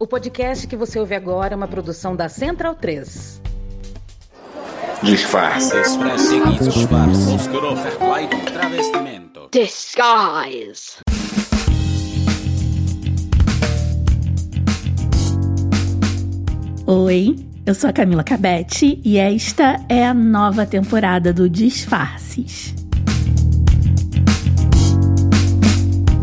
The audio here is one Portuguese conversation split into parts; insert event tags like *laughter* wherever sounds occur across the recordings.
O podcast que você ouve agora é uma produção da Central 3. Disfarce. Disguise. Oi, eu sou a Camila Cabete e esta é a nova temporada do Disfarces.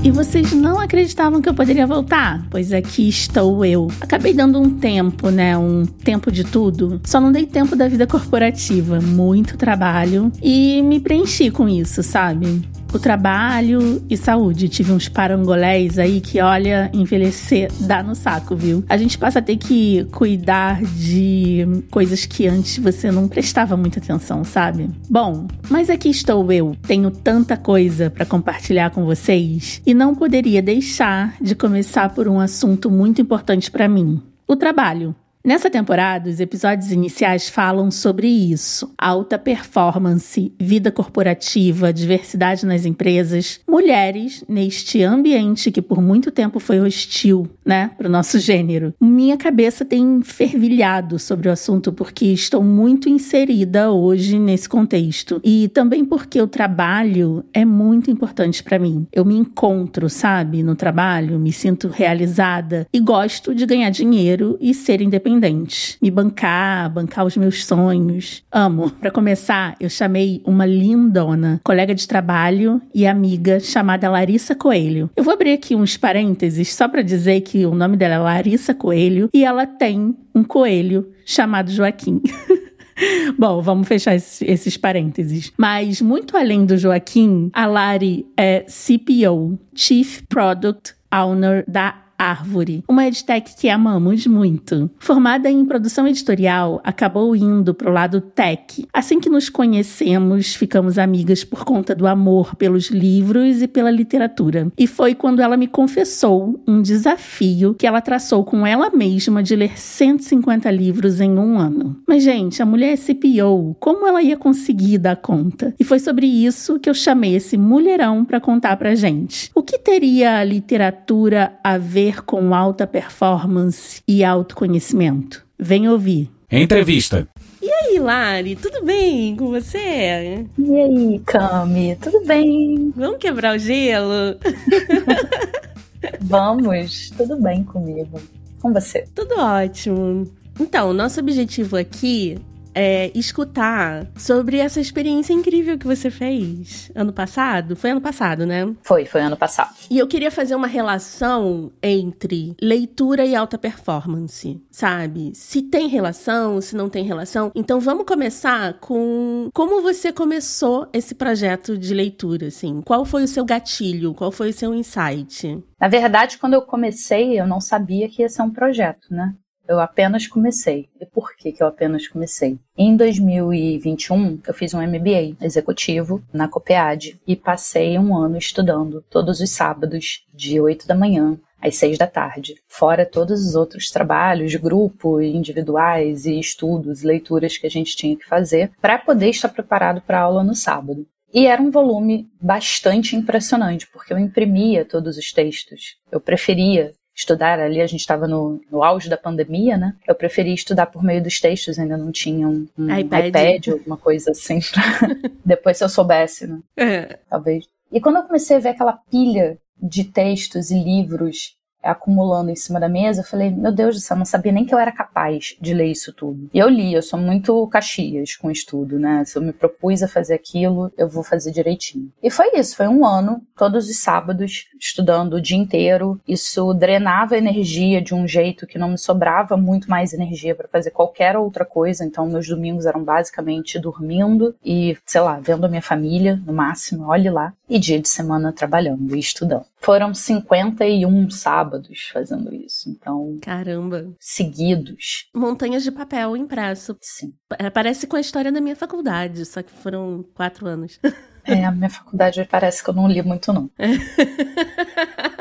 E vocês não acreditavam que eu poderia voltar? Pois aqui estou eu. Acabei dando um tempo, né? Um tempo de tudo. Só não dei tempo da vida corporativa. Muito trabalho. E me preenchi com isso, sabe? O trabalho e saúde. Tive uns parangolés aí que, olha, envelhecer dá no saco, viu? A gente passa a ter que cuidar de coisas que antes você não prestava muita atenção, sabe? Bom, mas aqui estou eu. Tenho tanta coisa para compartilhar com vocês e não poderia deixar de começar por um assunto muito importante para mim: o trabalho. Nessa temporada, os episódios iniciais falam sobre isso: alta performance, vida corporativa, diversidade nas empresas, mulheres neste ambiente que por muito tempo foi hostil, né, para o nosso gênero. Minha cabeça tem fervilhado sobre o assunto porque estou muito inserida hoje nesse contexto e também porque o trabalho é muito importante para mim. Eu me encontro, sabe, no trabalho, me sinto realizada e gosto de ganhar dinheiro e ser independente independente, me bancar, bancar os meus sonhos. Amo. Para começar, eu chamei uma lindona, colega de trabalho e amiga chamada Larissa Coelho. Eu vou abrir aqui uns parênteses só para dizer que o nome dela é Larissa Coelho e ela tem um coelho chamado Joaquim. *laughs* Bom, vamos fechar esses, parênteses. Mas, muito além do Joaquim, a Lari é CPO, Chief Product Owner da Árvore, uma edtech que amamos muito. Formada em produção editorial, acabou indo pro lado tech. Assim que nos conhecemos, ficamos amigas por conta do amor pelos livros e pela literatura. E foi quando ela me confessou um desafio que ela traçou com ela mesma de ler 150 livros em um ano. Mas, gente, a mulher é CPO, como ela ia conseguir dar conta? E foi sobre isso que eu chamei esse mulherão para contar pra gente. O que teria a literatura a ver ver com alta performance e autoconhecimento? Vem ouvir. Entrevista. E aí, Lari, tudo bem com você? E aí, Cami, tudo bem? Vamos quebrar o gelo? *laughs* Vamos, tudo bem comigo. Com você? Tudo ótimo. Então, nosso objetivo aqui é, escutar sobre essa experiência incrível que você fez ano passado. Foi ano passado, né? Foi, foi ano passado. E eu queria fazer uma relação entre leitura e alta performance, sabe? Se tem relação, se não tem relação. Então vamos começar com como você começou esse projeto de leitura, assim. Qual foi o seu gatilho? Qual foi o seu insight? Na verdade, quando eu comecei, eu não sabia que ia ser um projeto, né? Eu apenas comecei. E por que, que eu apenas comecei? Em 2021, eu fiz um MBA executivo na COPEAD e passei um ano estudando todos os sábados, de 8 da manhã às 6 da tarde, fora todos os outros trabalhos de grupo, individuais e estudos, leituras que a gente tinha que fazer para poder estar preparado para a aula no sábado. E era um volume bastante impressionante, porque eu imprimia todos os textos. Eu preferia estudar ali, a gente estava no, no auge da pandemia, né? Eu preferi estudar por meio dos textos, ainda não tinha um, um iPad. iPad, alguma coisa assim, *laughs* depois se eu soubesse, né? É. Talvez. E quando eu comecei a ver aquela pilha de textos e livros acumulando em cima da mesa, eu falei, meu Deus do céu, eu não sabia nem que eu era capaz de ler isso tudo. E eu li, eu sou muito caxias com estudo, né? Se eu me propus a fazer aquilo, eu vou fazer direitinho. E foi isso, foi um ano, todos os sábados, estudando o dia inteiro. Isso drenava energia de um jeito que não me sobrava muito mais energia para fazer qualquer outra coisa. Então, meus domingos eram basicamente dormindo e, sei lá, vendo a minha família, no máximo, olhe lá. E dia de semana trabalhando e estudando. Foram 51 sábados sábados fazendo isso. Então. Caramba. Seguidos. Montanhas de papel impresso. Sim. Parece com a história da minha faculdade, só que foram quatro anos. É, a minha faculdade parece que eu não li muito, não. *laughs*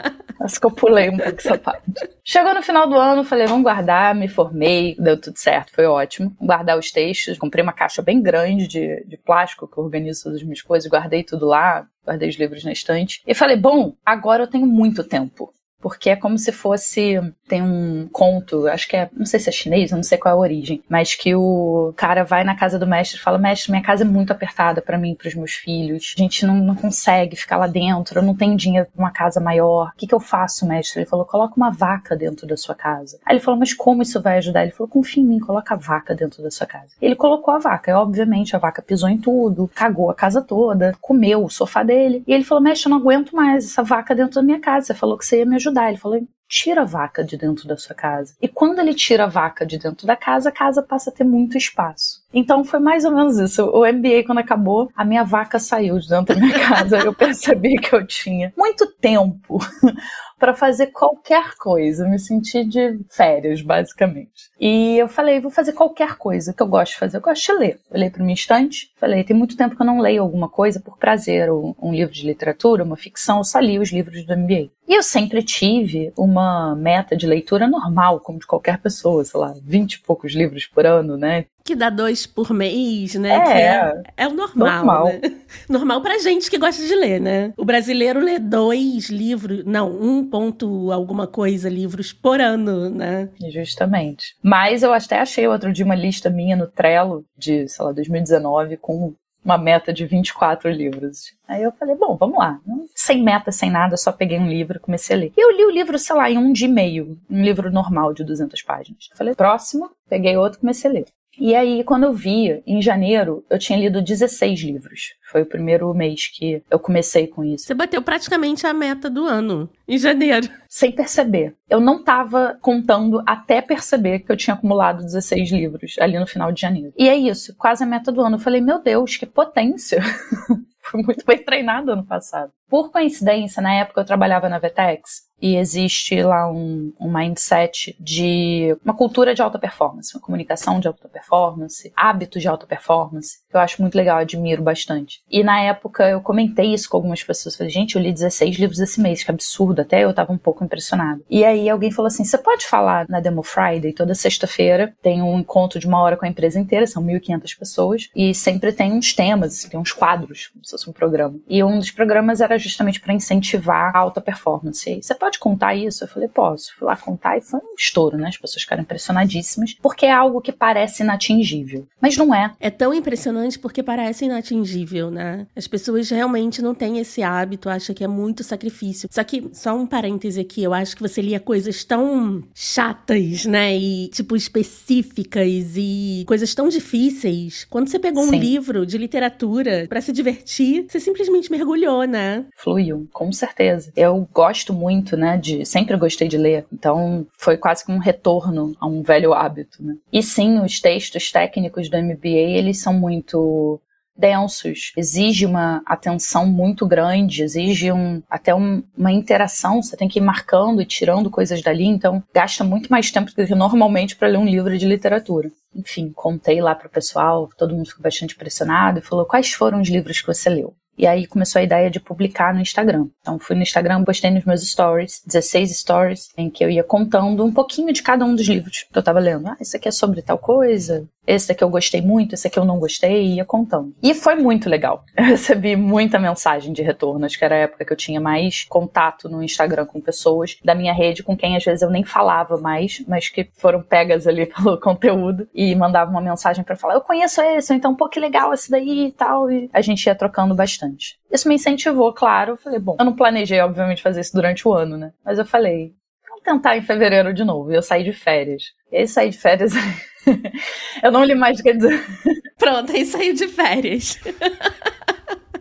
Acho que eu pulei um pouco essa parte. Chegou no final do ano, falei, vamos guardar, me formei, deu tudo certo, foi ótimo. Guardar os textos, comprei uma caixa bem grande de, de plástico que eu organizo todas as minhas coisas, guardei tudo lá, guardei os livros na estante. E falei, bom, agora eu tenho muito tempo porque é como se fosse. Tem um conto, acho que é. Não sei se é chinês, eu não sei qual é a origem, mas que o cara vai na casa do mestre e fala: Mestre, minha casa é muito apertada para mim e pros meus filhos. A gente não, não consegue ficar lá dentro, eu não tenho dinheiro pra uma casa maior. O que, que eu faço, mestre? Ele falou: Coloca uma vaca dentro da sua casa. Aí ele falou: Mas como isso vai ajudar? Ele falou: Confia em mim, coloca a vaca dentro da sua casa. Ele colocou a vaca, e obviamente a vaca pisou em tudo, cagou a casa toda, comeu o sofá dele. E ele falou: Mestre, eu não aguento mais essa vaca dentro da minha casa. Você falou que você ia me ajudar. Ele falou: tira a vaca de dentro da sua casa. E quando ele tira a vaca de dentro da casa, a casa passa a ter muito espaço. Então foi mais ou menos isso. O MBA, quando acabou, a minha vaca saiu de dentro da minha *laughs* casa. eu percebi que eu tinha muito tempo *laughs* para fazer qualquer coisa. Me senti de férias, basicamente. E eu falei, vou fazer qualquer coisa que eu gosto de fazer. Eu gosto de ler. Olhei para minha estante, falei, tem muito tempo que eu não leio alguma coisa por prazer, ou um livro de literatura, uma ficção, eu só li os livros do MBA. E eu sempre tive uma meta de leitura normal, como de qualquer pessoa, sei lá, vinte e poucos livros por ano, né? Que dá dois por mês, né? É, é, é, o normal. Normal. Né? *laughs* normal pra gente que gosta de ler, né? O brasileiro lê dois livros, não, um ponto alguma coisa livros por ano, né? Justamente. Mas eu até achei outro dia uma lista minha no Trello de, sei lá, 2019 com uma meta de 24 livros. Aí eu falei, bom, vamos lá. Sem meta, sem nada, só peguei um livro comecei a ler. E eu li o livro, sei lá, em um dia e meio. Um livro normal de 200 páginas. Eu falei, próximo, peguei outro comecei a ler. E aí, quando eu vi, em janeiro, eu tinha lido 16 livros. Foi o primeiro mês que eu comecei com isso. Você bateu praticamente a meta do ano, em janeiro. *laughs* Sem perceber. Eu não estava contando até perceber que eu tinha acumulado 16 livros ali no final de janeiro. E é isso, quase a meta do ano. Eu falei, meu Deus, que potência! *laughs* Fui muito bem treinado ano passado. Por coincidência, na época eu trabalhava na Vetex e existe lá um, um mindset de uma cultura de alta performance, uma comunicação de alta performance, hábitos de alta performance, que eu acho muito legal, admiro bastante. E na época eu comentei isso com algumas pessoas, falei, gente, eu li 16 livros esse mês, que absurdo, até eu tava um pouco impressionada. E aí alguém falou assim, você pode falar na Demo Friday, toda sexta-feira tem um encontro de uma hora com a empresa inteira, são 1.500 pessoas, e sempre tem uns temas, assim, tem uns quadros, como se fosse um programa. E um dos programas era justamente para incentivar a alta performance. E você pode contar isso? Eu falei, posso. Fui lá contar e foi um estouro, né? As pessoas ficaram impressionadíssimas, porque é algo que parece inatingível. Mas não é. É tão impressionante porque parece inatingível, né? As pessoas realmente não têm esse hábito, acham que é muito sacrifício. Só que, só um parêntese aqui, eu acho que você lia coisas tão chatas, né? E, tipo, específicas e coisas tão difíceis. Quando você pegou Sim. um livro de literatura para se divertir, você simplesmente mergulhou, né? Fluiu, com certeza. Eu gosto muito, né, de... Sempre gostei de ler, então foi quase que um retorno a um velho hábito, né? E sim, os textos técnicos do MBA, eles são muito densos, exige uma atenção muito grande, exige um, até um, uma interação, você tem que ir marcando e tirando coisas dali, então gasta muito mais tempo do que normalmente para ler um livro de literatura. Enfim, contei lá para o pessoal, todo mundo ficou bastante impressionado e falou: quais foram os livros que você leu? E aí começou a ideia de publicar no Instagram. Então fui no Instagram, postei nos meus stories, 16 stories, em que eu ia contando um pouquinho de cada um dos livros que eu estava lendo. Ah, isso aqui é sobre tal coisa, esse daqui eu gostei muito, esse aqui eu não gostei, e ia contando. E foi muito legal. *laughs* Eu recebi muita mensagem de retorno. Acho que era a época que eu tinha mais contato no Instagram com pessoas da minha rede, com quem às vezes eu nem falava mais, mas que foram pegas ali *laughs* pelo conteúdo e mandavam uma mensagem para falar: Eu conheço esse, ou então, pô, que legal esse daí e tal. E a gente ia trocando bastante. Isso me incentivou, claro. Eu falei: Bom, eu não planejei, obviamente, fazer isso durante o ano, né? Mas eu falei: tentar em fevereiro de novo. E eu saí de férias. E aí saí de férias. *laughs* eu não li mais, quer dizer. *laughs* Pronto, aí saiu de férias.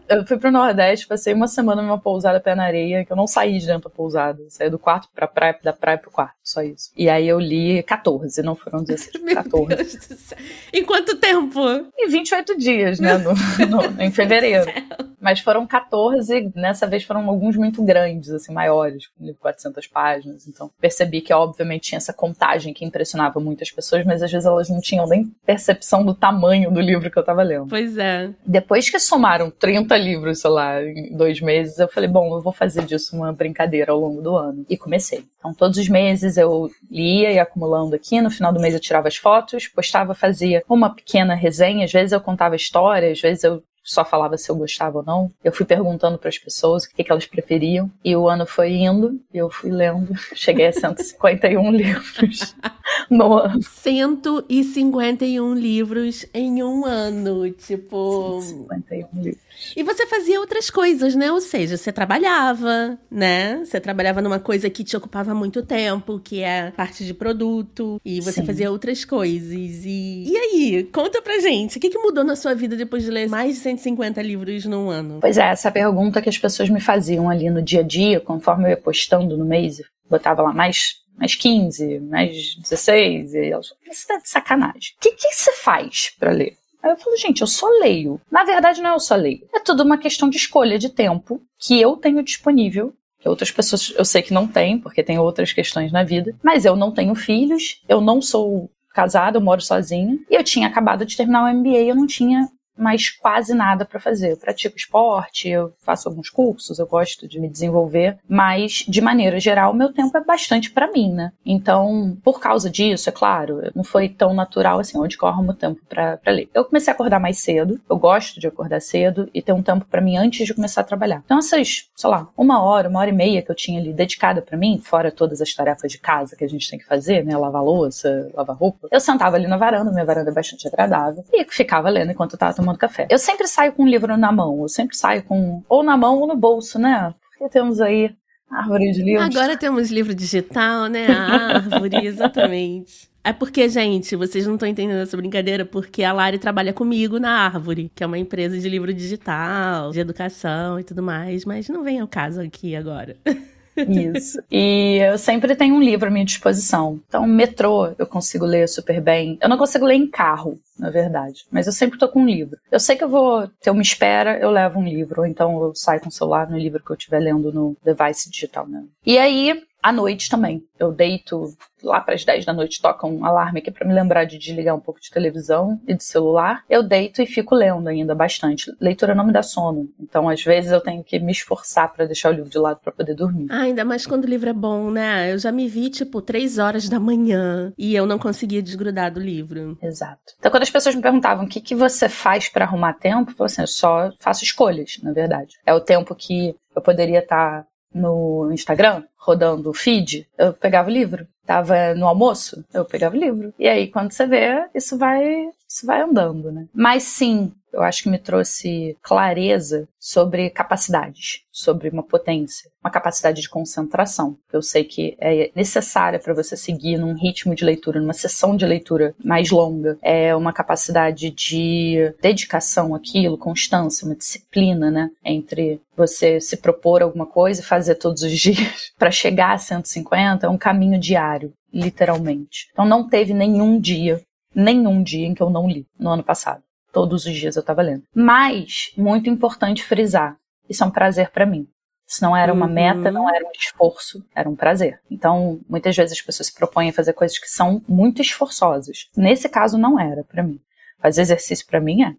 eu fui pro Nordeste, passei uma semana numa pousada pé na areia, que eu não saí de dentro da pousada. Eu saí do quarto pra praia, da praia pro quarto, só isso. E aí eu li 14, não foram 16, *laughs* Meu 14. Deus do céu. Em quanto tempo? Em 28 dias, né? No, no, em fevereiro. Mas foram 14, nessa vez foram alguns muito grandes, assim, maiores, com 400 páginas. Então percebi que, obviamente, tinha essa contagem que impressionava muitas pessoas, mas às vezes elas não tinham nem percepção do tamanho do livro que eu tava lendo. Pois é. Depois que somaram 30 livros, sei lá, em dois meses, eu falei, bom, eu vou fazer disso uma brincadeira ao longo do ano. E comecei. Então, todos os meses eu lia e acumulando aqui. No final do mês eu tirava as fotos, postava, fazia uma pequena resenha. Às vezes eu contava história, às vezes eu só falava se eu gostava ou não. Eu fui perguntando para as pessoas o que, que elas preferiam. E o ano foi indo, e eu fui lendo. *laughs* Cheguei a 151 *laughs* livros no ano. 151 livros em um ano. Tipo. 151 livros. E você fazia outras coisas, né? Ou seja, você trabalhava, né? Você trabalhava numa coisa que te ocupava muito tempo, que é parte de produto, e você Sim. fazia outras coisas. E... e aí, conta pra gente, o que, que mudou na sua vida depois de ler mais de 150 livros num ano? Pois é, essa pergunta que as pessoas me faziam ali no dia a dia, conforme eu ia postando no mês, botava lá mais mais 15, mais 16, e elas, isso tá de sacanagem. O que, que você faz para ler? Aí eu falo, gente, eu só leio. Na verdade, não é eu só leio. É tudo uma questão de escolha de tempo que eu tenho disponível. Outras pessoas eu sei que não têm, porque tem outras questões na vida. Mas eu não tenho filhos, eu não sou casada, eu moro sozinha. E eu tinha acabado de terminar o MBA, eu não tinha mas quase nada para fazer. Eu pratico esporte, eu faço alguns cursos, eu gosto de me desenvolver, mas de maneira geral, meu tempo é bastante para mim, né? Então, por causa disso, é claro, não foi tão natural assim, onde eu arrumo tempo para ler. Eu comecei a acordar mais cedo, eu gosto de acordar cedo e ter um tempo para mim antes de começar a trabalhar. Então, essas, sei lá, uma hora, uma hora e meia que eu tinha ali dedicada para mim, fora todas as tarefas de casa que a gente tem que fazer, né? Lavar louça, lavar roupa, eu sentava ali na varanda, minha varanda é bastante agradável, e ficava lendo enquanto eu tava tomando café. Eu sempre saio com um livro na mão, eu sempre saio com ou na mão ou no bolso, né? Porque temos aí árvore de livros. Agora temos livro digital, né? A árvore, *laughs* exatamente. É porque, gente, vocês não estão entendendo essa brincadeira, porque a Lari trabalha comigo na Árvore, que é uma empresa de livro digital, de educação e tudo mais, mas não vem ao caso aqui agora. *laughs* Isso. E eu sempre tenho um livro à minha disposição. Então, metrô eu consigo ler super bem. Eu não consigo ler em carro, na verdade. Mas eu sempre tô com um livro. Eu sei que eu vou ter uma espera, eu levo um livro. Ou então eu saio com o celular no livro que eu estiver lendo no device digital, né? E aí, à noite também. Eu deito lá para as 10 da noite, toca um alarme aqui para me lembrar de desligar um pouco de televisão e de celular. Eu deito e fico lendo ainda bastante. Leitura não me dá sono, então às vezes eu tenho que me esforçar para deixar o livro de lado para poder dormir. Ah, ainda mais quando o livro é bom, né? Eu já me vi tipo 3 horas da manhã e eu não conseguia desgrudar do livro. Exato. Então quando as pessoas me perguntavam o que, que você faz para arrumar tempo, eu falei assim, eu só faço escolhas, na verdade. É o tempo que eu poderia estar tá no Instagram, rodando o feed, eu pegava o livro. Tava no almoço, eu pegava o livro. E aí, quando você vê, isso vai, isso vai andando, né? Mas sim, eu acho que me trouxe clareza sobre capacidades, sobre uma potência, uma capacidade de concentração, eu sei que é necessária para você seguir num ritmo de leitura, numa sessão de leitura mais longa. É uma capacidade de dedicação àquilo, constância, uma disciplina, né, entre você se propor alguma coisa e fazer todos os *laughs* dias para chegar a 150, é um caminho diário, literalmente. Então não teve nenhum dia, nenhum dia em que eu não li no ano passado. Todos os dias eu estava lendo. Mas, muito importante frisar, isso é um prazer para mim. Isso não era uma uhum. meta, não era um esforço, era um prazer. Então, muitas vezes as pessoas se propõem a fazer coisas que são muito esforçosas. Nesse caso, não era para mim. Fazer exercício para mim é.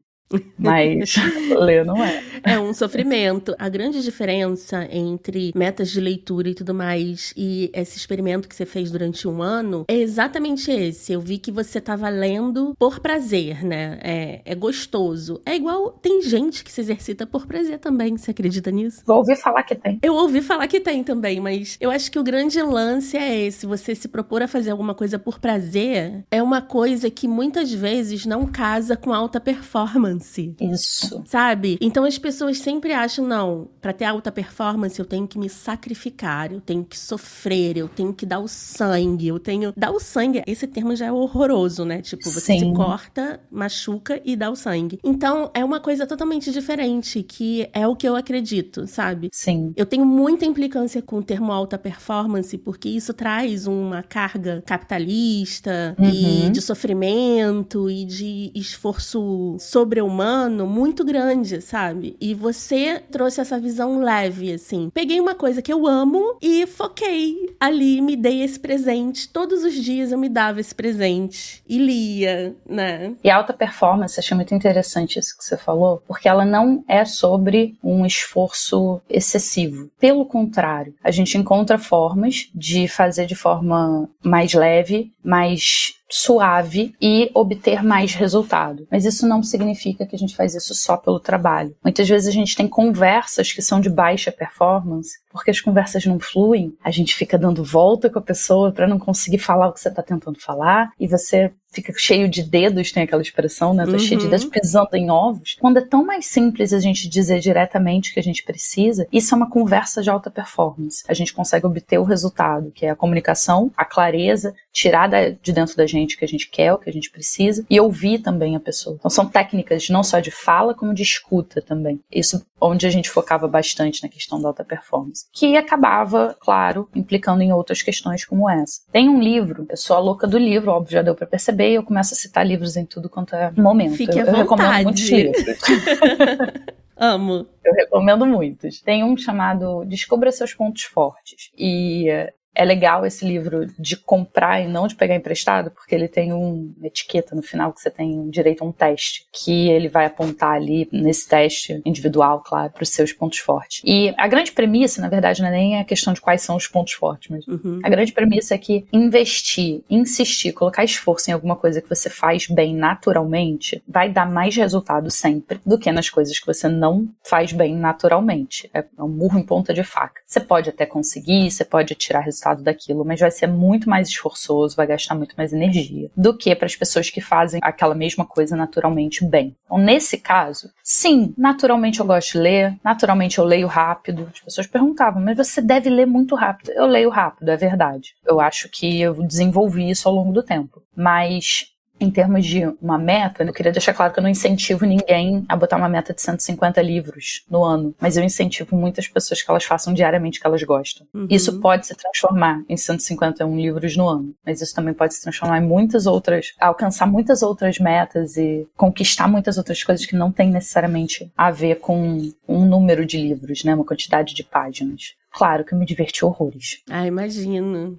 Mas *laughs* ler não é. É um sofrimento. A grande diferença entre metas de leitura e tudo mais e esse experimento que você fez durante um ano é exatamente esse. Eu vi que você estava lendo por prazer, né? É, é gostoso. É igual. Tem gente que se exercita por prazer também. Você acredita nisso? Vou ouvir falar que tem. Eu ouvi falar que tem também, mas eu acho que o grande lance é esse. Você se propor a fazer alguma coisa por prazer é uma coisa que muitas vezes não casa com alta performance performance. Isso. Sabe? Então as pessoas sempre acham, não, para ter alta performance eu tenho que me sacrificar, eu tenho que sofrer, eu tenho que dar o sangue, eu tenho. Dar o sangue, esse termo já é horroroso, né? Tipo, você Sim. se corta, machuca e dá o sangue. Então é uma coisa totalmente diferente, que é o que eu acredito, sabe? Sim. Eu tenho muita implicância com o termo alta performance, porque isso traz uma carga capitalista uhum. e de sofrimento e de esforço sobre humano muito grande, sabe? E você trouxe essa visão leve, assim. Peguei uma coisa que eu amo e foquei ali, me dei esse presente. Todos os dias eu me dava esse presente e lia, né? E alta performance, achei muito interessante isso que você falou, porque ela não é sobre um esforço excessivo. Pelo contrário, a gente encontra formas de fazer de forma mais leve, mais suave e obter mais resultado. Mas isso não significa que a gente faz isso só pelo trabalho. Muitas vezes a gente tem conversas que são de baixa performance, porque as conversas não fluem, a gente fica dando volta com a pessoa para não conseguir falar o que você está tentando falar, e você fica cheio de dedos, tem aquela expressão, né? Tô uhum. cheio de dedos pisando em ovos. Quando é tão mais simples a gente dizer diretamente o que a gente precisa, isso é uma conversa de alta performance. A gente consegue obter o resultado, que é a comunicação, a clareza, tirar de dentro da gente o que a gente quer, o que a gente precisa, e ouvir também a pessoa. Então são técnicas não só de fala, como de escuta também. Isso onde a gente focava bastante na questão da alta performance. Que acabava, claro, implicando em outras questões como essa. Tem um livro, eu sou a louca do livro, óbvio, já deu para perceber, e eu começo a citar livros em tudo quanto é momento. Fique eu, eu recomendo muitos livros. *laughs* Amo. Eu recomendo muitos. Tem um chamado Descubra seus pontos fortes. E é legal esse livro de comprar e não de pegar emprestado, porque ele tem um, uma etiqueta no final que você tem direito a um teste, que ele vai apontar ali nesse teste individual, claro, para os seus pontos fortes. E a grande premissa, na verdade, não é nem a questão de quais são os pontos fortes, mas uhum. a grande premissa é que investir, insistir, colocar esforço em alguma coisa que você faz bem naturalmente, vai dar mais resultado sempre do que nas coisas que você não faz bem naturalmente. É um murro em ponta de faca. Você pode até conseguir, você pode tirar resultado resultado daquilo, mas vai ser muito mais esforçoso, vai gastar muito mais energia do que para as pessoas que fazem aquela mesma coisa naturalmente bem. Então, nesse caso, sim, naturalmente eu gosto de ler, naturalmente eu leio rápido. As pessoas perguntavam, mas você deve ler muito rápido. Eu leio rápido, é verdade. Eu acho que eu desenvolvi isso ao longo do tempo. Mas em termos de uma meta, eu queria deixar claro que eu não incentivo ninguém a botar uma meta de 150 livros no ano, mas eu incentivo muitas pessoas que elas façam diariamente o que elas gostam. Uhum. Isso pode se transformar em 151 livros no ano, mas isso também pode se transformar em muitas outras, alcançar muitas outras metas e conquistar muitas outras coisas que não tem necessariamente a ver com um número de livros, né, uma quantidade de páginas. Claro que eu me diverti horrores. Ah, imagino.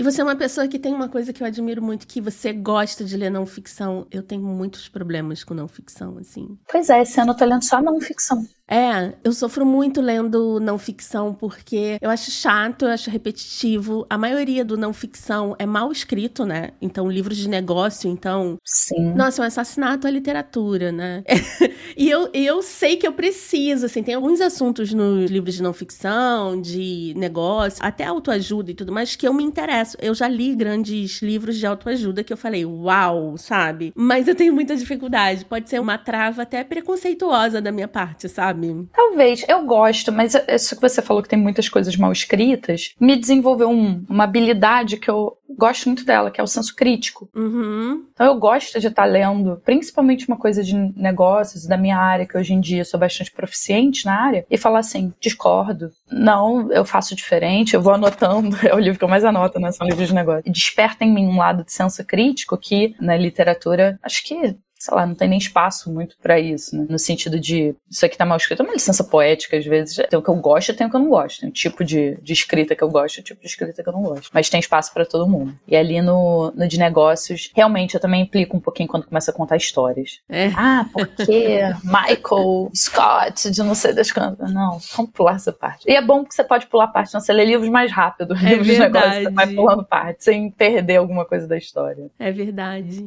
E você é uma pessoa que tem uma coisa que eu admiro muito, que você gosta de ler não ficção. Eu tenho muitos problemas com não ficção, assim. Pois é, esse ano eu tô lendo só não ficção. É, eu sofro muito lendo não ficção porque eu acho chato, eu acho repetitivo. A maioria do não ficção é mal escrito, né? Então, livros de negócio, então. Sim. Nossa, é um assassinato à literatura, né? *laughs* e eu, eu sei que eu preciso, assim, tem alguns assuntos nos livros de não ficção, de negócio, até autoajuda e tudo mais, que eu me interesso. Eu já li grandes livros de autoajuda que eu falei, uau, sabe? Mas eu tenho muita dificuldade. Pode ser uma trava até preconceituosa da minha parte, sabe? Sabe? Talvez. Eu gosto, mas isso que você falou que tem muitas coisas mal escritas, me desenvolveu um, uma habilidade que eu gosto muito dela, que é o senso crítico. Uhum. Então eu gosto de estar lendo, principalmente uma coisa de negócios da minha área, que hoje em dia sou bastante proficiente na área, e falar assim: discordo. Não, eu faço diferente, eu vou anotando. *laughs* É o livro que eu mais anoto, né? São livros de negócio. E desperta em mim um lado de senso crítico que na literatura, acho que sei lá, não tem nem espaço muito para isso, né? No sentido de, isso aqui tá mal escrito, é uma licença poética, às vezes. Tem o que eu gosto e tem o que eu não gosto. Tem o tipo de, de escrita que eu gosto e o tipo de escrita que eu não gosto. Mas tem espaço para todo mundo. E ali no, no de negócios, realmente eu também implico um pouquinho quando começa a contar histórias. É. Ah, porque *laughs* Michael Scott, de não sei das quantas. Não, vamos pular essa parte. E é bom porque você pode pular parte, então você lê livros mais rápido. *laughs* É livros verdade. de negócios, você vai pulando parte, sem perder alguma coisa da história. É verdade.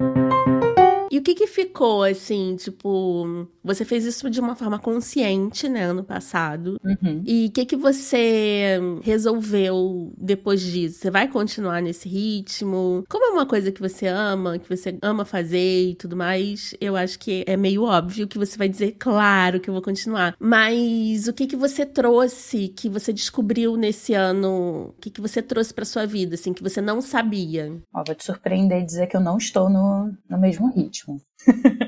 E o que que ficou, assim, tipo, você fez isso de uma forma consciente, né, ano passado. Uhum. E o que que você resolveu depois disso? Você vai continuar nesse ritmo? Como é uma coisa que você ama, que você ama fazer e tudo mais, eu acho que é meio óbvio que você vai dizer, claro que eu vou continuar. Mas o que que você trouxe, que você descobriu nesse ano, o que que você trouxe para sua vida, assim, que você não sabia? Ó, vou te surpreender e dizer que eu não estou no, no mesmo ritmo ritmo.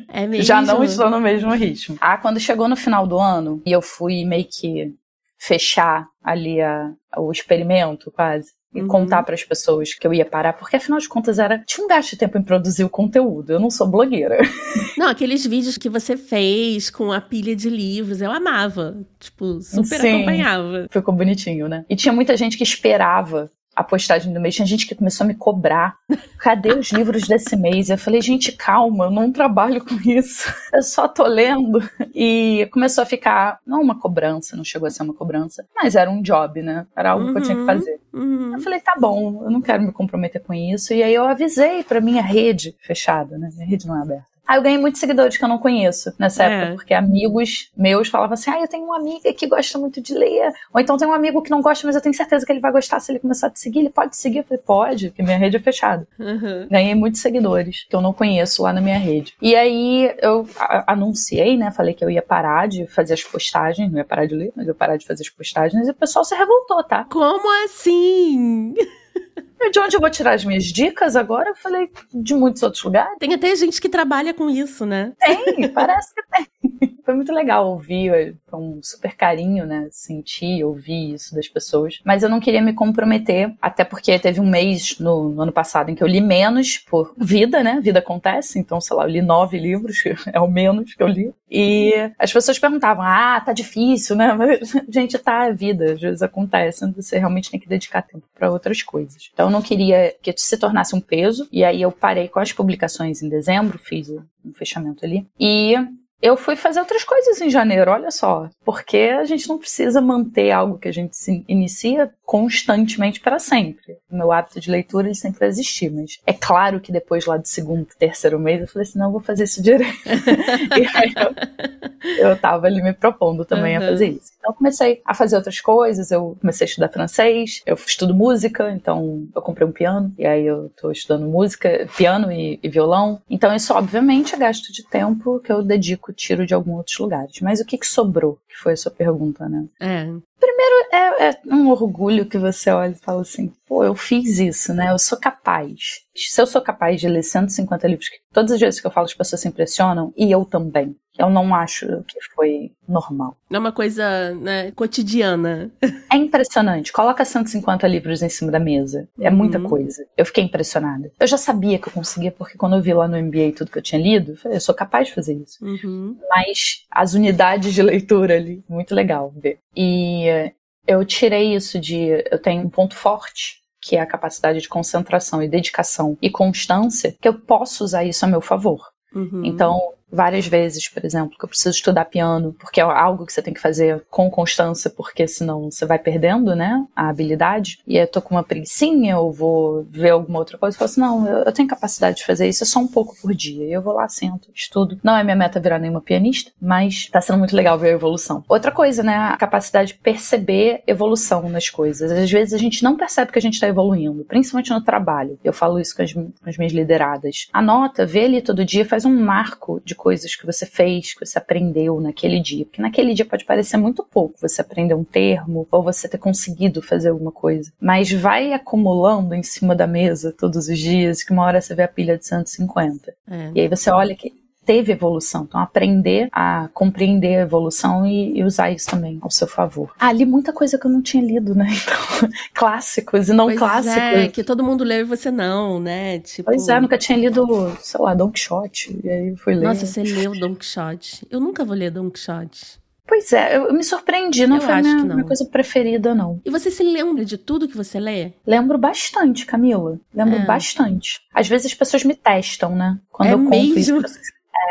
É mesmo? Já não estou no mesmo ritmo. Ah, quando chegou no final do ano e eu fui meio que fechar ali a, o experimento, quase. E uhum. contar para as pessoas que eu ia parar, porque afinal de contas era. Tinha um gasto de tempo em produzir o conteúdo, eu não sou blogueira. *laughs* Não, aqueles vídeos que você fez com a pilha de livros, eu amava. Tipo, super Sim, acompanhava. Ficou bonitinho, né? E tinha muita gente que esperava a postagem do mês, tinha gente que começou a me cobrar. Cadê os livros desse mês? Eu falei, gente, calma, eu não trabalho com isso. Eu só tô lendo. E começou a ficar, não uma cobrança, não chegou a ser uma cobrança, mas era um job, né? Era algo uhum, que eu tinha que uhum, fazer. Uhum. Eu falei, tá bom, eu não quero me comprometer com isso. E aí eu avisei pra minha rede fechada, né? Minha rede não é aberta Aí eu ganhei muitos seguidores que eu não conheço nessa é. época, porque amigos meus falavam assim: ah, eu tenho uma amiga que gosta muito de ler. Ou então tem um amigo que não gosta, mas eu tenho certeza que ele vai gostar se ele começar a te seguir. Ele pode seguir? Eu falei: pode, porque minha rede é fechada. Uhum. Ganhei muitos seguidores que eu não conheço lá na minha rede. E aí eu anunciei, né? Falei que eu ia parar de fazer as postagens, não ia parar de ler, mas eu ia parar de fazer as postagens. E o pessoal se revoltou, tá? Como assim? *laughs* de onde eu vou tirar as minhas dicas agora? Eu falei de muitos outros lugares. Tem até gente que trabalha com isso, né? Tem, parece que tem. *laughs* Foi muito legal ouvir, foi um super carinho, né? Sentir, ouvir isso das pessoas. Mas eu não queria me comprometer, até porque teve um mês no, no ano passado em que eu li menos por vida, né? Vida acontece, então, sei lá, eu li nove livros, *laughs* é o menos que eu li. E as pessoas perguntavam, ah, tá difícil, né? *laughs* Mas, gente, tá, é vida, às vezes acontece, você realmente tem que dedicar tempo para outras coisas. Então, não queria que se tornasse um peso, e aí eu parei com as publicações em dezembro, fiz um fechamento ali. E eu fui fazer outras coisas em janeiro, olha só. Porque a gente não precisa manter algo que a gente inicia constantemente para sempre. O meu hábito de leitura ele sempre vai existir, mas é claro que depois lá do segundo, terceiro mês eu falei assim, não, eu vou fazer isso direito. *laughs* e aí eu, eu tava ali me propondo também uhum. a fazer isso. Então comecei a fazer outras coisas, eu comecei a estudar francês, eu estudo música, então eu comprei um piano, e aí eu tô estudando música, piano e, e violão. Então isso obviamente é gasto de tempo que eu dedico tiro de alguns outros lugares. Mas o que, que sobrou? Que foi a sua pergunta, né? É. Primeiro, é, é, um orgulho que você olha e fala assim: pô, eu fiz isso, né? Eu sou capaz. Se eu sou capaz de ler 150 livros, todas as vezes que eu falo as pessoas se impressionam, e eu também. Eu não acho que foi normal. É uma coisa né, cotidiana. *laughs* É impressionante. Coloca 150 livros em cima da mesa. É uhum. muita coisa. Eu fiquei impressionada. Eu já sabia que eu conseguia, porque quando eu vi lá no MBA tudo que eu tinha lido, eu falei, eu sou capaz de fazer isso. Uhum. Mas as unidades de leitura ali, muito legal ver. E eu tirei isso de. Eu tenho um ponto forte que é a capacidade de concentração e dedicação e constância, que eu posso usar isso a meu favor. Uhum. Então, várias vezes, por exemplo, que eu preciso estudar piano, porque é algo que você tem que fazer com constância, porque senão você vai perdendo, né, a habilidade. E eu tô com uma preguiçinha, ou vou ver alguma outra coisa, eu falo assim, não, eu, tenho capacidade de fazer isso, é só um pouco por dia. E eu vou lá, sento, estudo. Não é minha meta virar nenhuma pianista, mas tá sendo muito legal ver a evolução. Outra coisa, né, a capacidade de perceber evolução nas coisas. Às vezes a gente não percebe que a gente tá evoluindo, principalmente no trabalho. Eu falo isso com as, com as minhas lideradas. Anota, vê ali todo dia, faz um marco de coisas que você fez, que você aprendeu naquele dia. Porque naquele dia pode parecer muito pouco você aprender um termo ou você ter conseguido fazer alguma coisa. Mas vai acumulando em cima da mesa todos os dias que uma hora você vê a pilha de 150. É. E aí você olha que teve evolução. Então, aprender a compreender a evolução e, e, usar isso também ao seu favor. Ah, li muita coisa que eu não tinha lido, né? *laughs* Então, clássicos e não pois clássicos. É, que todo mundo leu e você não, né? Tipo... Pois é, nunca tinha lido, sei lá, Don Quixote. E aí fui ler. Nossa, você leu Don Quixote. Eu nunca vou ler Don Quixote. Pois é, eu me surpreendi, não eu foi a minha, minha, coisa preferida, não. E você se lembra de tudo que você lê? Lembro bastante, Camila. Lembro é. bastante. Às vezes as pessoas me testam, né? Quando é eu conto mesmo? isso.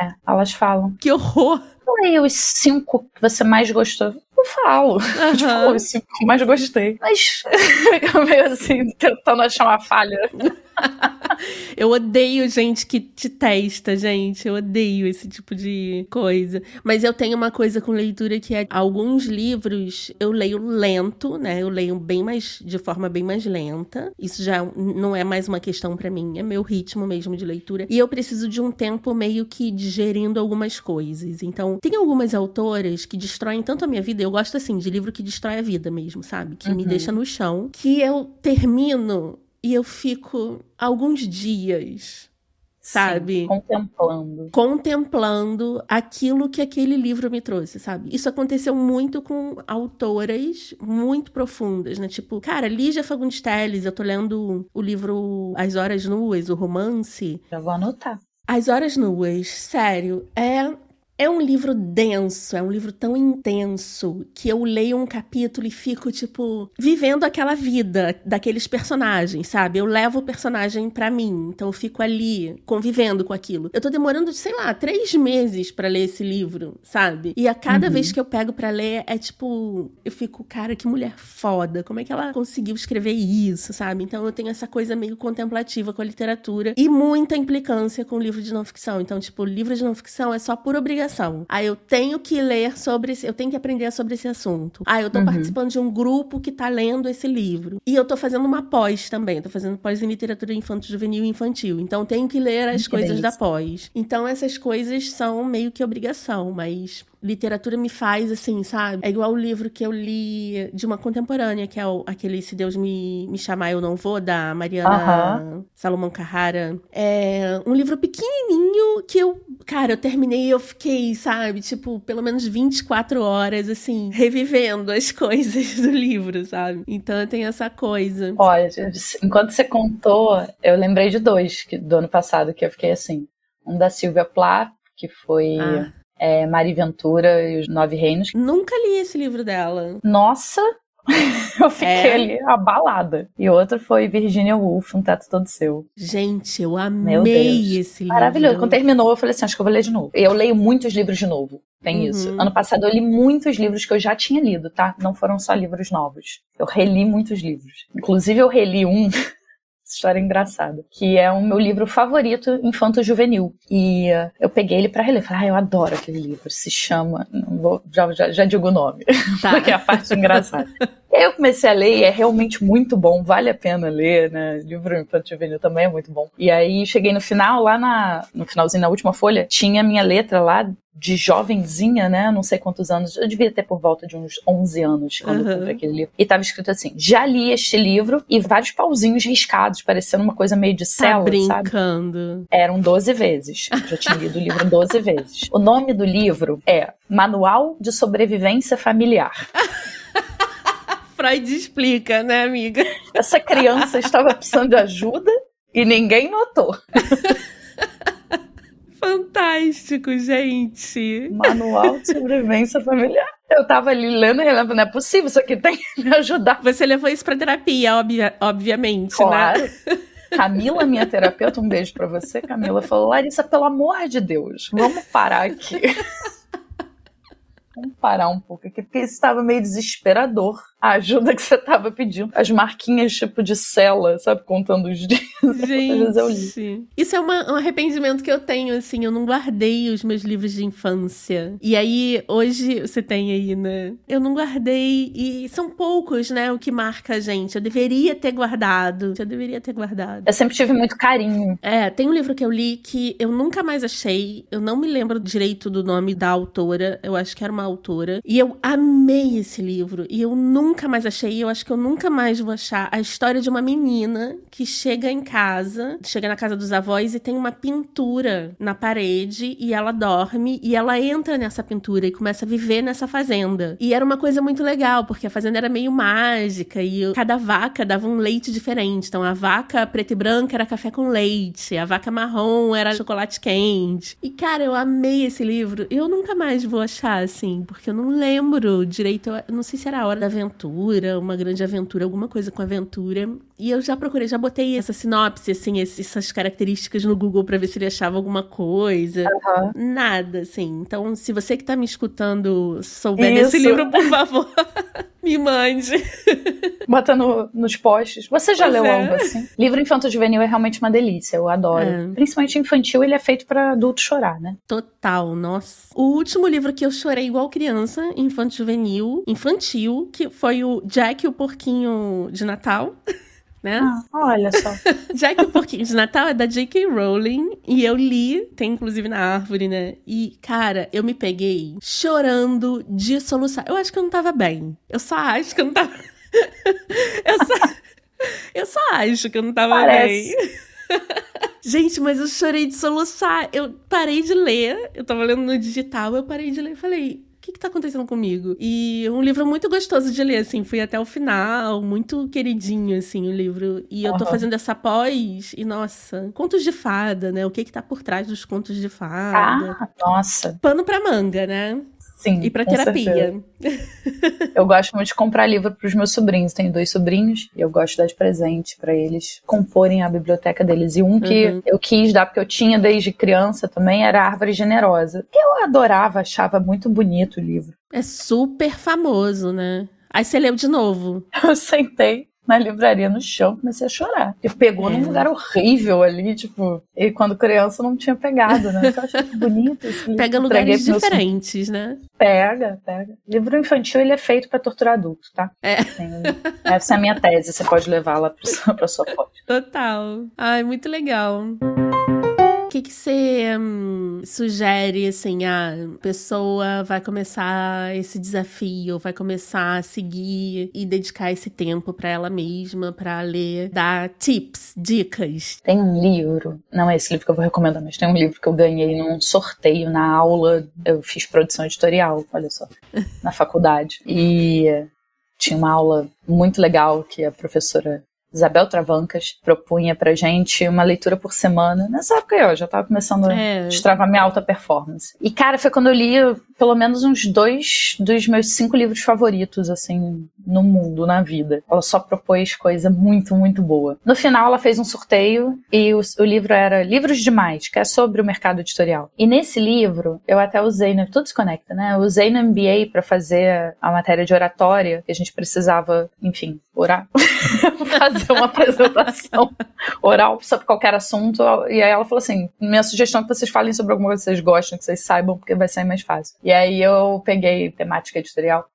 É, elas falam. Que horror! Falei os cinco que você mais gostou. Eu falo. Uhum. *laughs* tipo, os cinco que mais gostei. Mas *laughs* fica meio assim, tentando achar uma falha. *laughs* *laughs* eu odeio gente que te testa, gente. Eu odeio esse tipo de coisa. Mas eu tenho uma coisa com leitura que é alguns livros eu leio lento, né? Eu leio bem mais de forma bem mais lenta. Isso já não é mais uma questão para mim, é meu ritmo mesmo de leitura. E eu preciso de um tempo meio que digerindo algumas coisas. Então, tem algumas autoras que destroem tanto a minha vida. Eu gosto assim de livro que destrói a vida mesmo, sabe? Que uhum. me deixa no chão, que eu termino e eu fico alguns dias, sabe? Sim, contemplando. Contemplando aquilo que aquele livro me trouxe, sabe? Isso aconteceu muito com autoras muito profundas, né? Tipo, cara, Lígia Fagundes Telles, eu tô lendo o livro As Horas Nuas, o romance. Já vou anotar. As Horas Nuas, sério, é É um livro denso, é um livro tão intenso que eu leio um capítulo e fico, tipo, vivendo aquela vida daqueles personagens, sabe? Eu levo o personagem para mim, então eu fico ali convivendo com aquilo. Eu tô demorando, sei lá, três meses para ler esse livro, sabe? E a cada uhum. vez que eu pego para ler, é tipo, eu fico, cara, que mulher foda, como é que ela conseguiu escrever isso, sabe? Então eu tenho essa coisa meio contemplativa com a literatura e muita implicância com o livro de não ficção. Então, tipo, livro de não ficção é só por obrigação obrigação. Ah, eu tenho que ler sobre esse, eu tenho que aprender sobre esse assunto. Ah, eu tô uhum. participando de um grupo que tá lendo esse livro. E eu tô fazendo uma pós também, tô fazendo pós em literatura infantil, juvenil e infantil. Então tenho que ler as que coisas delícia. da pós. Então essas coisas são meio que obrigação, mas literatura me faz assim, sabe? É igual o livro que eu li de uma contemporânea, que é o, aquele Se Deus me, me chamar eu não vou, da Mariana uhum. Salomão Carrara. É um livro pequenininho que eu, cara, eu terminei e eu fiquei, sabe, tipo, pelo menos 24 horas, assim, revivendo as *laughs* coisas do livro, sabe? Então eu tenho essa coisa. Olha, enquanto você contou, eu lembrei de dois que, do ano passado que eu fiquei assim. Um da Silvia Plath, que foi ah é, Mari Ventura e os Nove Reinos. Nunca li esse livro dela. Nossa! *laughs* eu fiquei é. ali abalada. E outro foi Virginia Woolf, Um Teto Todo Seu. Gente, eu amei esse livro. Maravilhoso. Quando terminou, eu falei assim, acho que eu vou ler de novo. Eu leio muitos livros de novo. Tem uhum. isso. Ano passado eu li muitos livros que eu já tinha lido, tá? Não foram só livros novos. Eu reli muitos livros. Inclusive, eu reli um *laughs* história engraçada, que é o meu livro favorito infanto-juvenil. E uh, eu peguei ele para reler. Falei, ah, eu adoro aquele livro. Se chama. Não vou, já, já, já digo o nome, *laughs* tá. porque é a parte engraçada. E aí eu comecei a ler e é realmente muito bom, vale a pena ler, né? Livro infantil juvenil também é muito bom. E aí cheguei no final, lá na, no finalzinho, na última folha, tinha minha letra lá de jovenzinha, né? Não sei quantos anos. Eu devia ter por volta de uns 11 anos quando uhum. eu comprei aquele livro. E tava escrito assim: já li este livro e vários pauzinhos riscados, parecendo uma coisa meio de céu, tá brincando. Sabe? Eram 12 vezes. Eu já tinha lido o livro 12 vezes. O nome do livro é Manual de Sobrevivência Familiar. *laughs* Freud explica, né, amiga? Essa criança estava precisando de ajuda e ninguém notou. *laughs* Fantástico, gente. Manual de sobrevivência familiar. Eu tava ali lendo e lendo, não é possível, isso aqui tem que me ajudar. Você levou isso pra terapia, obvia obviamente, claro. né? *laughs* Camila, minha terapeuta, um beijo para você. Camila falou: Larissa, pelo amor de Deus, vamos parar aqui. Vamos parar um pouco aqui, porque isso estava meio desesperador a ajuda que você tava pedindo. As marquinhas tipo de cela, sabe? Contando os dias. *laughs* Gente, isso é uma, um arrependimento que eu tenho, assim. Eu não guardei os meus livros de infância. E aí, hoje, você tem aí, né? Eu não guardei. E são poucos, né? O que marca a gente. Eu deveria ter guardado. Eu deveria ter guardado. Eu sempre tive muito carinho. É, tem um livro que eu li que eu nunca mais achei. Eu não me lembro direito do nome da autora. Eu acho que era uma autora. E eu amei esse livro. E eu nunca mais achei, eu acho que eu nunca mais vou achar a história de uma menina que chega em casa, chega na casa dos avós e tem uma pintura na parede e ela dorme e ela entra nessa pintura e começa a viver nessa fazenda. E era uma coisa muito legal, porque a fazenda era meio mágica e cada vaca dava um leite diferente. Então a vaca preta e branca era café com leite, a vaca marrom era chocolate quente. E cara, eu amei esse livro. Eu nunca mais vou achar assim, porque eu não lembro direito, eu não sei se era a hora da aventura, uma grande aventura, alguma coisa com aventura. E eu já procurei, já botei essa sinopse, assim, essas características no Google para ver se ele achava alguma coisa. Uhum. Nada, assim. Então, se você que tá me escutando souber Isso. desse livro, por favor, *laughs* me mande. Bota no, nos posts. Você já pois leu é. algo assim? Livro infanto juvenil é realmente uma delícia, eu adoro. É. Principalmente infantil, ele é feito para adulto chorar, né? Total, nossa. O último livro que eu chorei igual criança, infanto juvenil, infantil, que foi o Jack o Porquinho de Natal *laughs* né? Ah, olha só. *laughs* Já que o Porquinho de Natal é da J.K. Rowling e eu li, tem inclusive na árvore, né? E, cara, eu me peguei chorando de soluçar. Eu acho que eu não tava bem. Eu só acho que eu não tava. *laughs* eu, só... eu só acho que eu não tava Parece. bem. *laughs* Gente, mas eu chorei de soluçar. Eu parei de ler, eu tava lendo no digital, eu parei de ler e falei, que que tá acontecendo comigo? E um livro muito gostoso de ler, assim, fui até o final, muito queridinho, assim, o livro. E eu tô fazendo essa pós, e nossa, contos de fada, né? O que que tá por trás dos contos de fada. Ah, nossa. Pano pra manga, né? Sim. E pra terapia. eu gosto muito de comprar livro para os meus sobrinhos. Tenho dois sobrinhos e eu gosto de dar de presente para eles comporem a biblioteca deles. E um que uhum. eu quis dar, porque eu tinha desde criança também, era Árvore Generosa. Eu adorava, achava muito bonito o livro. É super famoso, né? Aí você leu de novo. *laughs* Eu sentei, na livraria no chão, comecei a chorar. E pegou é. num lugar horrível ali, tipo, e quando criança não tinha pegado, né? Eu achei bonito esse livro. Pega lugares diferentes, né? Pega, pega. Livro infantil, ele é feito para torturar adulto, tá? É. essa é a minha tese, você pode levar lá pra sua pós. Total. Ai, muito legal que que você hum, sugere, assim, a pessoa vai começar esse desafio, vai começar a seguir e dedicar esse tempo para ela mesma, para ler, dar tips, dicas? Tem um livro, não é esse livro que eu vou recomendar, mas tem um livro que eu ganhei num sorteio na aula, eu fiz produção editorial, olha só, *laughs* na faculdade. E tinha uma aula muito legal que a professora Isabel Travancas propunha pra gente uma leitura por semana. Nessa época eu já tava começando é. a destravar minha alta performance. E, cara, foi quando eu li pelo menos uns dois dos meus cinco livros favoritos, assim, no mundo, na vida. Ela só propôs coisa muito, muito boa. No final, ela fez um sorteio e o, o livro era Livros Demais, que é sobre o mercado editorial. E nesse livro, eu até usei, né, tudo se conecta, né? Eu usei no MBA para fazer a matéria de oratória, que a gente precisava, enfim, orar. *laughs* fazer uma *laughs* apresentação oral sobre qualquer assunto. E aí ela falou assim: minha sugestão é que vocês falem sobre alguma coisa que vocês gostam, que vocês saibam, porque vai sair mais fácil. E aí eu peguei temática editorial.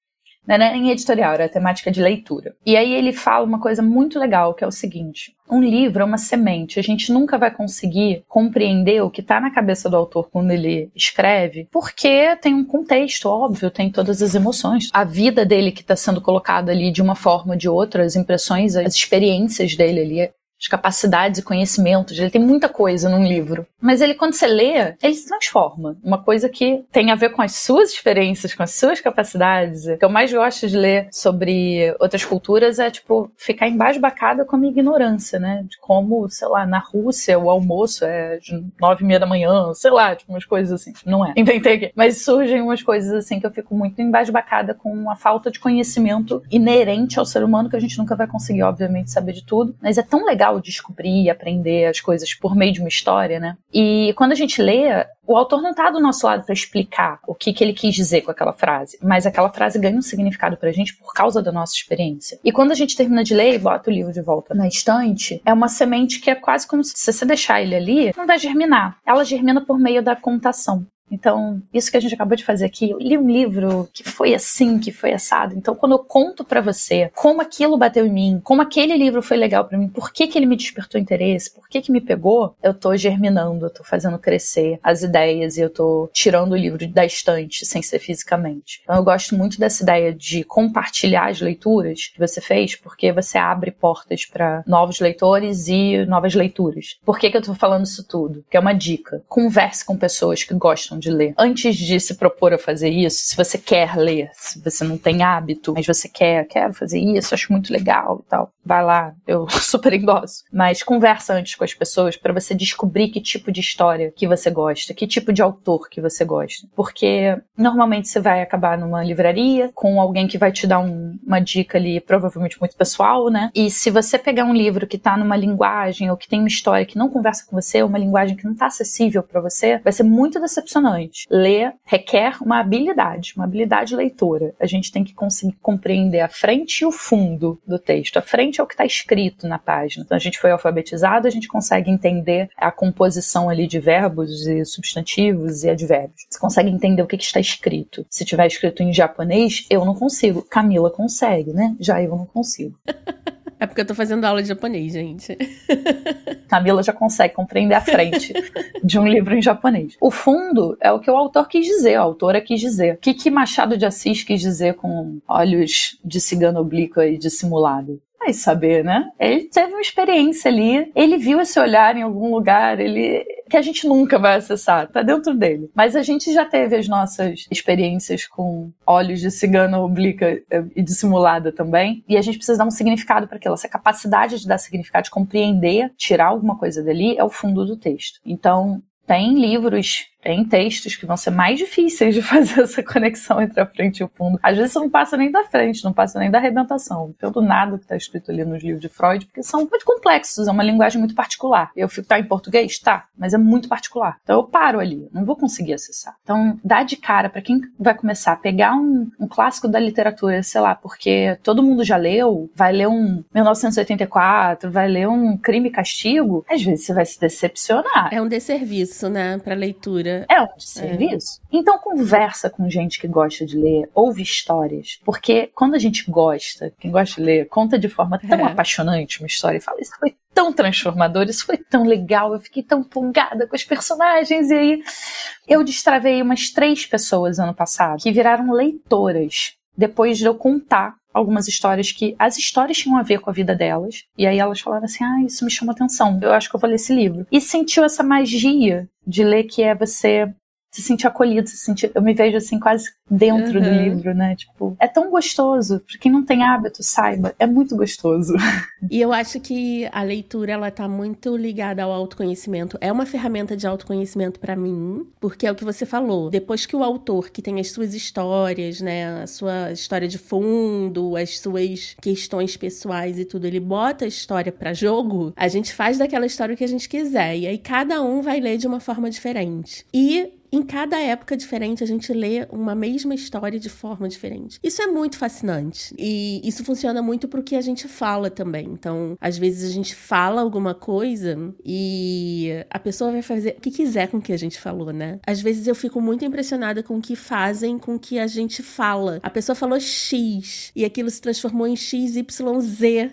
Não era em editorial, era temática de leitura. E aí ele fala uma coisa muito legal, que é o seguinte: um livro é uma semente. A gente nunca vai conseguir compreender o que está na cabeça do autor quando ele escreve, porque tem um contexto, óbvio, tem todas as emoções. A vida dele que está sendo colocada ali de uma forma ou de outra, as impressões, as experiências dele ali as capacidades e conhecimentos. Ele tem muita coisa num livro. Mas ele, quando você lê, ele se transforma. Uma coisa que tem a ver com as suas experiências, com as suas capacidades. O que eu mais gosto de ler sobre outras culturas é, tipo, ficar embasbacada com a minha ignorância, né? De como, sei lá, na Rússia o almoço é de nove e meia da manhã, sei lá, tipo, umas coisas assim. Não é. *laughs* Inventei aqui. Mas surgem umas coisas assim que eu fico muito embasbacada com a falta de conhecimento inerente ao ser humano que a gente nunca vai conseguir, obviamente, saber de tudo. Mas é tão legal legal descobrir e aprender as coisas por meio de uma história, né? E quando a gente lê, o autor não está do nosso lado para explicar o que, que ele quis dizer com aquela frase, mas aquela frase ganha um significado pra gente por causa da nossa experiência. E quando a gente termina de ler e bota o livro de volta na estante, é uma semente que é quase como se, se você deixar ele ali, não vai germinar. Ela germina por meio da contação. Então, isso que a gente acabou de fazer aqui, eu li um livro que foi assim, que foi assado. Então, quando eu conto para você como aquilo bateu em mim, como aquele livro foi legal para mim, por que, que ele me despertou interesse, por que, que me pegou, eu tô germinando, eu tô fazendo crescer as ideias e eu tô tirando o livro da estante sem ser fisicamente. Então, eu gosto muito dessa ideia de compartilhar as leituras que você fez, porque você abre portas para novos leitores e novas leituras. Por que, que eu tô falando isso tudo? Que é uma dica. Converse com pessoas que gostam de ler. Antes de se propor a fazer isso, se você quer ler, se você não tem hábito, mas você quer, quero fazer isso, acho muito legal e tal, vai lá, eu *laughs* super endosso. Mas conversa antes com as pessoas para você descobrir que tipo de história que você gosta, que tipo de autor que você gosta. Porque normalmente você vai acabar numa livraria com alguém que vai te dar um, uma dica ali, provavelmente muito pessoal, né? E se você pegar um livro que tá numa linguagem ou que tem uma história que não conversa com você, uma linguagem que não tá acessível para você, vai ser muito decepcionante impressionante. Ler requer uma habilidade, uma habilidade leitora. A gente tem que conseguir compreender a frente e o fundo do texto. A frente é o que está escrito na página. Então a gente foi alfabetizado, a gente consegue entender a composição ali de verbos e substantivos e advérbios. Você consegue entender o que, que está escrito. Se tiver escrito em japonês, eu não consigo. Camila consegue, né? Já eu não consigo. *laughs* É porque eu tô fazendo aula de japonês, gente. *laughs* Camila já consegue compreender a frente de um livro em japonês. O fundo é o que o autor quis dizer, a autora quis dizer. O que, que Machado de Assis quis dizer com olhos de cigano oblíqua e dissimulado? Vai saber, né? Ele teve uma experiência ali, ele viu esse olhar em algum lugar, ele que a gente nunca vai acessar, tá dentro dele. Mas a gente já teve as nossas experiências com olhos de cigana oblíqua eh, e dissimulada também, e a gente precisa dar um significado para aquilo. Essa capacidade de dar significado, de compreender, tirar alguma coisa dali, é o fundo do texto. Então, tem livros tem textos que vão ser mais difíceis de *laughs* fazer essa conexão entre a frente e o fundo. Às vezes você não passa nem da frente, não passa nem da arrebentação. Entendo nada que está escrito ali nos livros de Freud, porque são muito complexos, é uma linguagem muito particular. Eu fico, tá em português? Tá, mas é muito particular. Então eu paro ali, não vou conseguir acessar. Então dá de cara para quem vai começar a pegar um, um clássico da literatura, sei lá, porque todo mundo já leu, vai ler um 1984, vai ler um Crime e Castigo, às vezes você vai se decepcionar. É um desserviço, né, para leitura é um serviço. É. Então conversa com gente que gosta de ler, ouve histórias. Porque quando a gente gosta, quem gosta de ler, conta de forma tão é. apaixonante uma história e fala, isso foi tão transformador, isso foi tão legal, eu fiquei tão empolgada com os personagens. E aí eu destravei umas três pessoas ano passado que viraram leitoras depois de eu contar algumas histórias que as histórias tinham a ver com a vida delas. E aí elas falaram assim: ah, isso me chamou atenção. Eu acho que eu vou ler esse livro. E sentiu essa magia de ler que é você se sentir acolhido, se sentir. Eu me vejo assim quase dentro uhum. do livro, né? Tipo, é tão gostoso. Pra quem não tem hábito, saiba, é muito gostoso. *laughs* E eu acho que a leitura ela tá muito ligada ao autoconhecimento. É uma ferramenta de autoconhecimento para mim, porque é o que você falou. Depois que o autor, que tem as suas histórias, né, a sua história de fundo, as suas questões pessoais e tudo, ele bota a história para jogo, a gente faz daquela história o que a gente quiser. E aí cada um vai ler de uma forma diferente. E em cada época diferente, a gente lê uma mesma história de forma diferente. Isso é muito fascinante. E isso funciona muito pro que a gente fala também. Então, às vezes a gente fala alguma coisa e a pessoa vai fazer o que quiser com o que a gente falou, né? Às vezes eu fico muito impressionada com o que fazem com o que a gente fala. A pessoa falou X e aquilo se transformou em XYZ,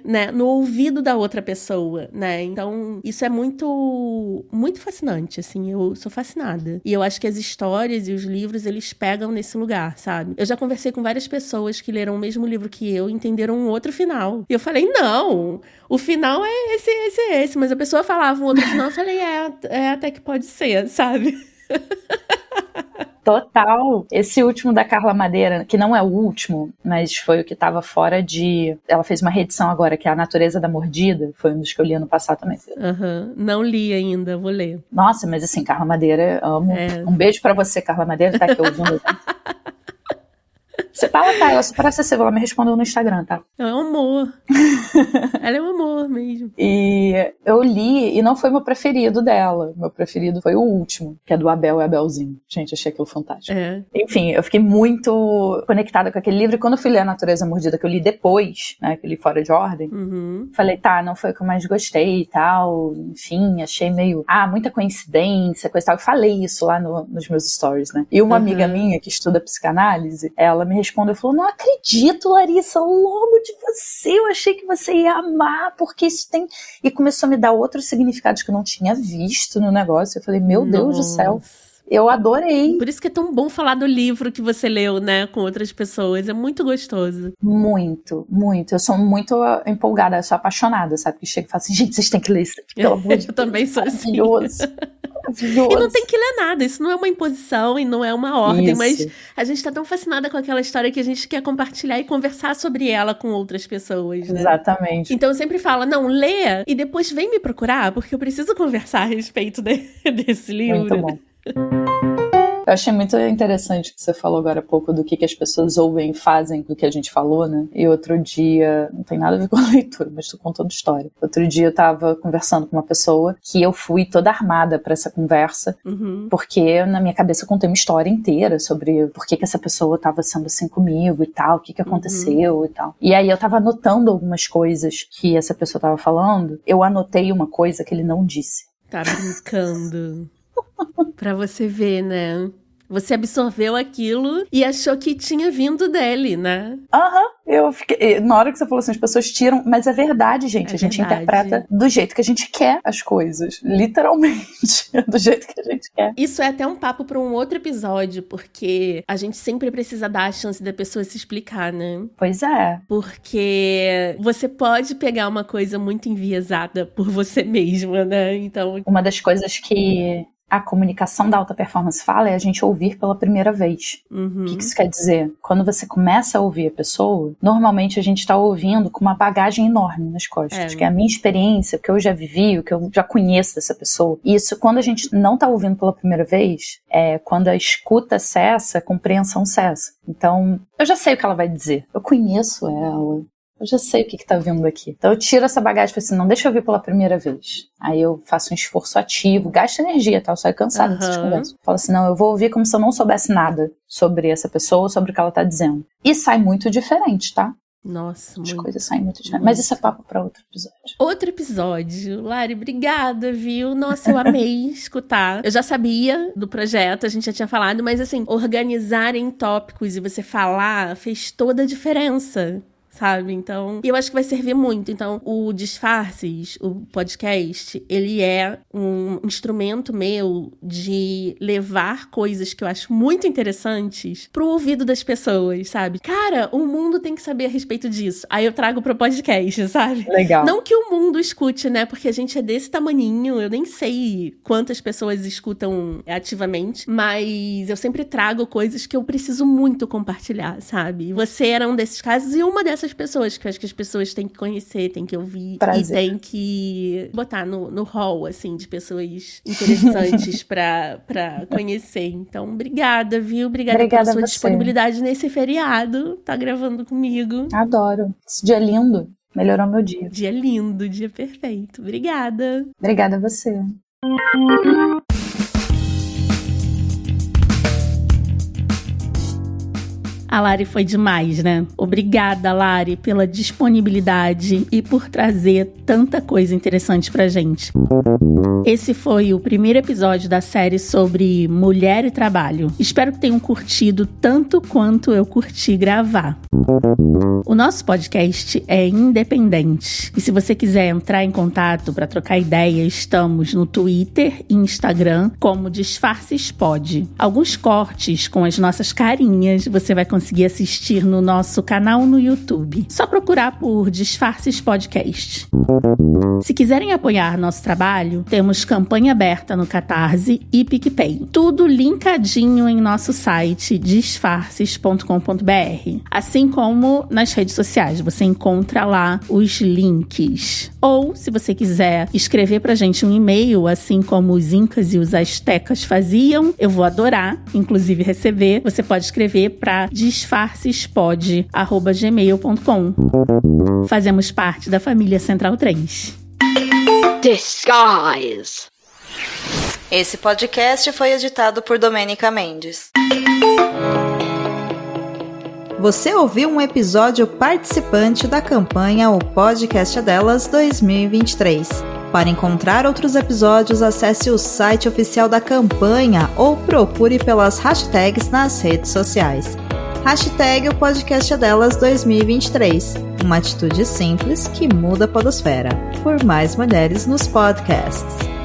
né? No ouvido da outra pessoa, né? Então, isso é muito, muito fascinante, assim. Eu sou fascinada. E eu acho que que as histórias e os livros eles pegam nesse lugar, sabe? Eu já conversei com várias pessoas que leram o mesmo livro que eu e entenderam um outro final. E eu falei, não, o final é esse, esse, esse. Mas a pessoa falava um outro final, eu falei, é, é até que pode ser, sabe? *laughs* Total. Esse último da Carla Madeira, que não é o último, mas foi o que estava fora de. Ela fez uma reedição agora, que é A Natureza da Mordida. Foi um dos que eu li ano passado também. Uhum. Não li ainda, vou ler. Nossa, mas assim, Carla Madeira, amo. É. Um beijo para você, Carla Madeira, tá aqui ouvindo. *laughs* Você fala, tá, ela parece ser, ela me respondeu no Instagram, tá? É um amor. *laughs* ela é um amor mesmo. E eu li, e não foi meu preferido dela. Meu preferido foi o último, que é do Abel e Abelzinho. Gente, achei aquilo fantástico. É. Enfim, eu fiquei muito conectada com aquele livro. E quando eu fui ler A Natureza Mordida, que eu li depois, né, que eu li fora de ordem, uhum. falei, tá, não foi o que eu mais gostei e tal. Enfim, achei meio, ah, muita coincidência, coisa e tal. Eu falei isso lá no, nos meus stories, né? E uma uhum. amiga minha que estuda psicanálise, ela me respondeu e falou: Não acredito, Larissa, logo de você, eu achei que você ia amar, porque isso tem. E começou a me dar outros significados que eu não tinha visto no negócio. Eu falei: Meu Nossa. Deus do céu. Eu adorei. Por isso que é tão bom falar do livro que você leu, né, com outras pessoas. É muito gostoso. Muito, muito. Eu sou muito empolgada, eu sou apaixonada, sabe? Que chega e fala assim, gente, vocês têm que ler isso, pelo amor *laughs* de Eu também sou assim. E não tem que ler nada, isso não é uma imposição e não é uma ordem, isso. mas a gente tá tão fascinada com aquela história que a gente quer compartilhar e conversar sobre ela com outras pessoas. Né? Exatamente. Então eu sempre falo, não, leia e depois vem me procurar, porque eu preciso conversar a respeito de, *laughs* desse livro. Muito bom. Eu achei muito interessante que você falou agora há pouco do que, que as pessoas ouvem e fazem do que a gente falou, né? E outro dia, não tem nada a ver com a *laughs* leitura, mas tô contando história. Outro dia eu tava conversando com uma pessoa que eu fui toda armada para essa conversa, uhum. porque na minha cabeça eu contei uma história inteira sobre por que, que essa pessoa tava sendo assim comigo e tal, o que, que uhum. aconteceu uhum. e tal. E aí eu tava anotando algumas coisas que essa pessoa tava falando, eu anotei uma coisa que ele não disse. Tá brincando. *laughs* Para você ver, né? Você absorveu aquilo e achou que tinha vindo dele, né? Aham. Uhum. Eu fiquei. Na hora que você falou assim, as pessoas tiram. Mas é verdade, gente. É a gente verdade. interpreta do jeito que a gente quer as coisas. Literalmente. *laughs* do jeito que a gente quer. Isso é até um papo para um outro episódio, porque a gente sempre precisa dar a chance da pessoa se explicar, né? Pois é. Porque você pode pegar uma coisa muito enviesada por você *laughs* mesma, né? Então. Uma das coisas que a comunicação da alta performance fala é a gente ouvir pela primeira vez. Uhum. O que isso quer dizer? Quando você começa a ouvir a pessoa, normalmente a gente está ouvindo com uma bagagem enorme nas costas, é. que é a minha experiência, o que eu já vivi, o que eu já conheço dessa pessoa. E isso, quando a gente não está ouvindo pela primeira vez, é quando a escuta cessa, a compreensão cessa. Então, eu já sei o que ela vai dizer. Eu conheço ela, eu já sei o que, está vindo aqui. Então eu tiro essa bagagem e falo assim, não deixa eu vir pela primeira vez. Aí eu faço um esforço ativo, gasto energia, tá? Eu saio cansada uhum. dessas conversas. Falo assim, não, eu vou ouvir como se eu não soubesse nada sobre essa pessoa, sobre o que ela tá dizendo. E sai muito diferente, tá? Nossa, As muito, coisas saem muito diferentes. Mas isso é papo para outro episódio. Outro episódio. Lari, obrigada, viu? Nossa, eu amei *laughs* escutar. Eu já sabia do projeto, a gente já tinha falado, mas assim, organizar em tópicos e você falar fez toda a diferença sabe? Então, eu acho que vai servir muito. Então, o Disfarces, o podcast, ele é um instrumento meu de levar coisas que eu acho muito interessantes pro ouvido das pessoas, sabe? Cara, o mundo tem que saber a respeito disso. Aí eu trago pro podcast, *laughs* sabe? Legal. Não que o mundo escute, né? Porque a gente é desse tamaninho, eu nem sei quantas pessoas escutam ativamente, mas eu sempre trago coisas que eu preciso muito compartilhar, sabe? Você era um desses casos e uma dessas essas pessoas, que eu acho que as pessoas têm que conhecer, têm que ouvir Prazer. e têm que botar no, no hall, assim, de pessoas interessantes *laughs* pra, pra conhecer. Então, obrigada, viu? Obrigada, obrigada pela sua disponibilidade nesse feriado. Tá gravando comigo. Adoro. Esse dia é lindo. Melhorou meu dia. Dia lindo, dia perfeito. Obrigada. Obrigada a você. A Lari foi demais, né? Obrigada, Lari, pela disponibilidade e por trazer tanta coisa interessante pra gente. Esse foi o primeiro episódio da série sobre mulher e trabalho. Espero que tenham curtido tanto quanto eu curti gravar. O nosso podcast é independente e se você quiser entrar em contato para trocar ideia, estamos no Twitter e Instagram como Disfarces. Alguns cortes com as nossas carinhas você vai conseguir conseguir assistir no nosso canal no YouTube. Só procurar por Disfarces Podcast. Se quiserem apoiar nosso trabalho, temos campanha aberta no Catarse e PicPay. Tudo linkadinho em nosso site disfarces.com.br. Assim como nas redes sociais, você encontra lá os links. Ou, se você quiser escrever pra gente um e-mail, assim como os incas e os astecas faziam, eu vou adorar, inclusive receber. Você pode escrever para disfarcespod@gmail.com. Fazemos parte da família Central 3. Disguise. Esse podcast foi editado por Domênica Mendes. Você ouviu um episódio participante da campanha O Podcast Delas 2023. Para encontrar outros episódios, acesse o site oficial da campanha ou procure pelas hashtags nas redes sociais. Hashtag o podcast é delas 2023. Uma atitude simples que muda a podosfera. Por mais mulheres nos podcasts.